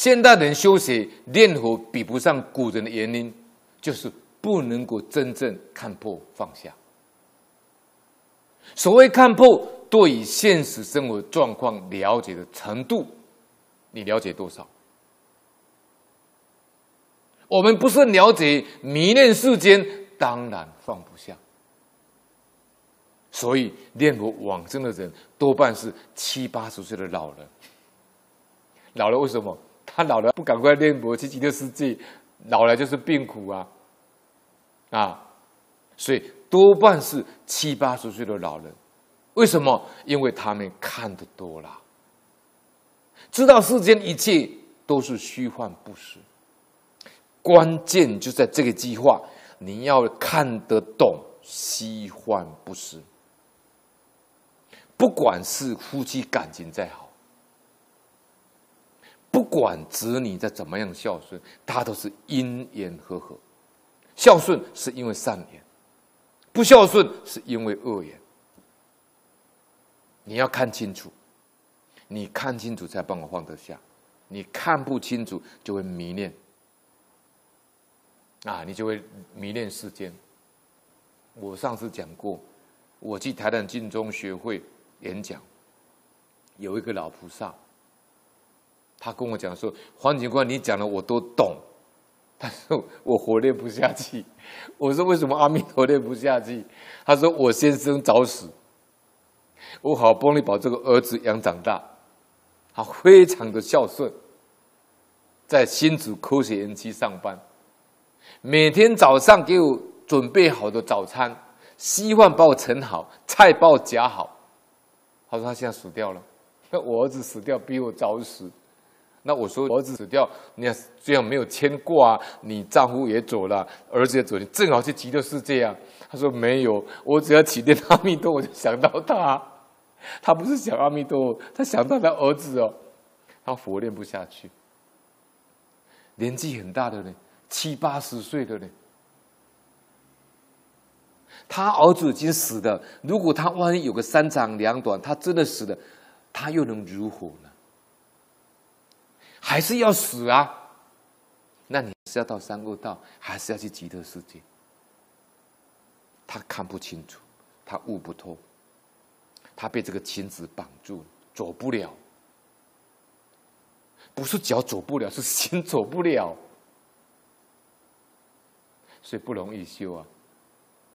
现代人修学念佛比不上古人的原因，就是不能够真正看破放下。所谓看破，对于现实生活状况了解的程度，你了解多少？我们不是了解迷恋世间，当然放不下。所以念佛往生的人多半是七八十岁的老人。老了为什么？他老了不赶快念佛去极乐世界，老了就是病苦啊！啊，所以多半是七八十岁的老人。为什么？因为他们看得多了，知道世间一切都是虚幻不实。关键就在这个计划，你要看得懂虚幻不实。不管是夫妻感情再好，不管子女再怎么样孝顺，他都是因缘和合。孝顺是因为善缘，不孝顺是因为恶缘。你要看清楚，你看清楚才帮我放得下，你看不清楚就会迷恋，啊，你就会迷恋世间。我上次讲过，我去台南净宗学会。演讲，有一个老菩萨，他跟我讲说：“黄警官，你讲的我都懂，但是我活练不下去。”我说：“为什么阿弥陀练不下去？”他说：“我先生早死，我好不容易把这个儿子养长大，他非常的孝顺，在新竹科学园区上班，每天早上给我准备好的早餐，稀饭把我盛好，菜把我夹好。”他说他现在死掉了，我儿子死掉比我早死，那我说儿子死掉，你要这样没有牵挂，你丈夫也走了，儿子也走，你正好去极乐世界啊。他说没有，我只要起念阿弥陀，我就想到他，他不是想阿弥陀，他想到他儿子哦，他佛念不下去，年纪很大的人，七八十岁的人。他儿子已经死了，如果他万一有个三长两短，他真的死了，他又能如何呢？还是要死啊？那你是要到三恶道，还是要去极乐世界？他看不清楚，他悟不透，他被这个情子绑住，走不了。不是脚走不了，是心走不了，所以不容易修啊。